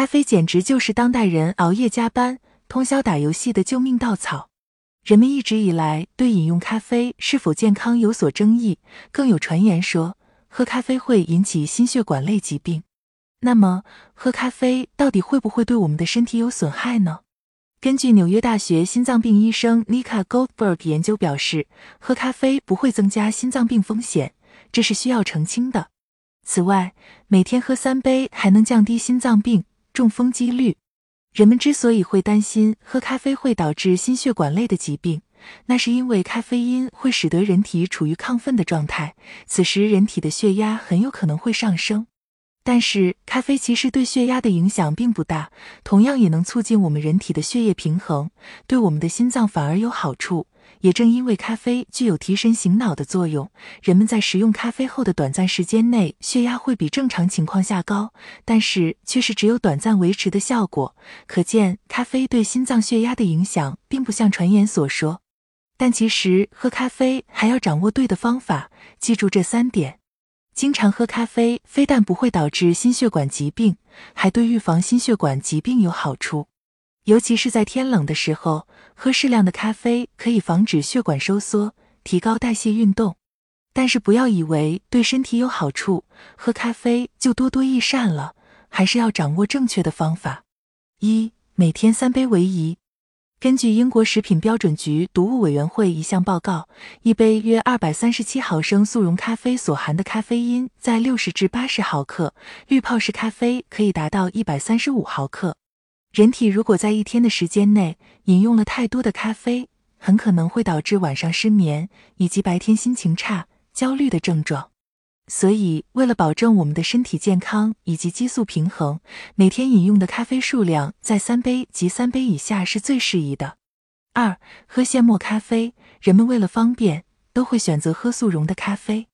咖啡简直就是当代人熬夜加班、通宵打游戏的救命稻草。人们一直以来对饮用咖啡是否健康有所争议，更有传言说喝咖啡会引起心血管类疾病。那么，喝咖啡到底会不会对我们的身体有损害呢？根据纽约大学心脏病医生 Nika Goldberg 研究表示，喝咖啡不会增加心脏病风险，这是需要澄清的。此外，每天喝三杯还能降低心脏病、中风几率。人们之所以会担心喝咖啡会导致心血管类的疾病，那是因为咖啡因会使得人体处于亢奋的状态，此时人体的血压很有可能会上升。但是，咖啡其实对血压的影响并不大，同样也能促进我们人体的血液平衡，对我们的心脏反而有好处。也正因为咖啡具有提神醒脑的作用，人们在食用咖啡后的短暂时间内，血压会比正常情况下高，但是却是只有短暂维持的效果。可见，咖啡对心脏血压的影响并不像传言所说。但其实，喝咖啡还要掌握对的方法，记住这三点。经常喝咖啡，非但不会导致心血管疾病，还对预防心血管疾病有好处。尤其是在天冷的时候，喝适量的咖啡可以防止血管收缩，提高代谢运动。但是不要以为对身体有好处，喝咖啡就多多益善了，还是要掌握正确的方法。一、每天三杯为宜。根据英国食品标准局毒物委员会一项报告，一杯约二百三十七毫升速溶咖啡所含的咖啡因在六十至八十毫克，滤泡式咖啡可以达到一百三十五毫克。人体如果在一天的时间内饮用了太多的咖啡，很可能会导致晚上失眠以及白天心情差、焦虑的症状。所以，为了保证我们的身体健康以及激素平衡，每天饮用的咖啡数量在三杯及三杯以下是最适宜的。二、喝现磨咖啡，人们为了方便，都会选择喝速溶的咖啡，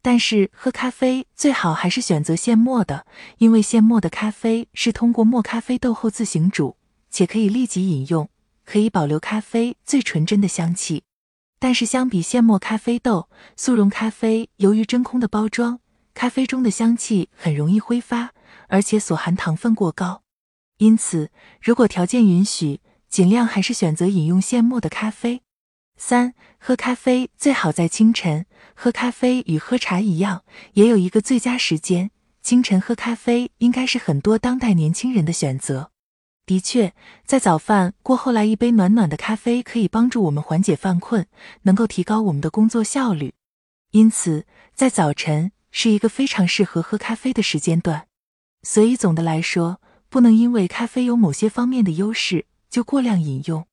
但是喝咖啡最好还是选择现磨的，因为现磨的咖啡是通过磨咖啡豆后自行煮，且可以立即饮用，可以保留咖啡最纯真的香气。但是相比现磨咖啡豆，速溶咖啡由于真空的包装，咖啡中的香气很容易挥发，而且所含糖分过高。因此，如果条件允许，尽量还是选择饮用现磨的咖啡。三、喝咖啡最好在清晨。喝咖啡与喝茶一样，也有一个最佳时间。清晨喝咖啡应该是很多当代年轻人的选择。的确，在早饭过后来一杯暖暖的咖啡，可以帮助我们缓解犯困，能够提高我们的工作效率。因此，在早晨是一个非常适合喝咖啡的时间段。所以，总的来说，不能因为咖啡有某些方面的优势就过量饮用。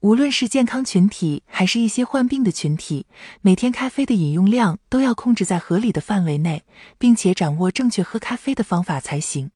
无论是健康群体，还是一些患病的群体，每天咖啡的饮用量都要控制在合理的范围内，并且掌握正确喝咖啡的方法才行。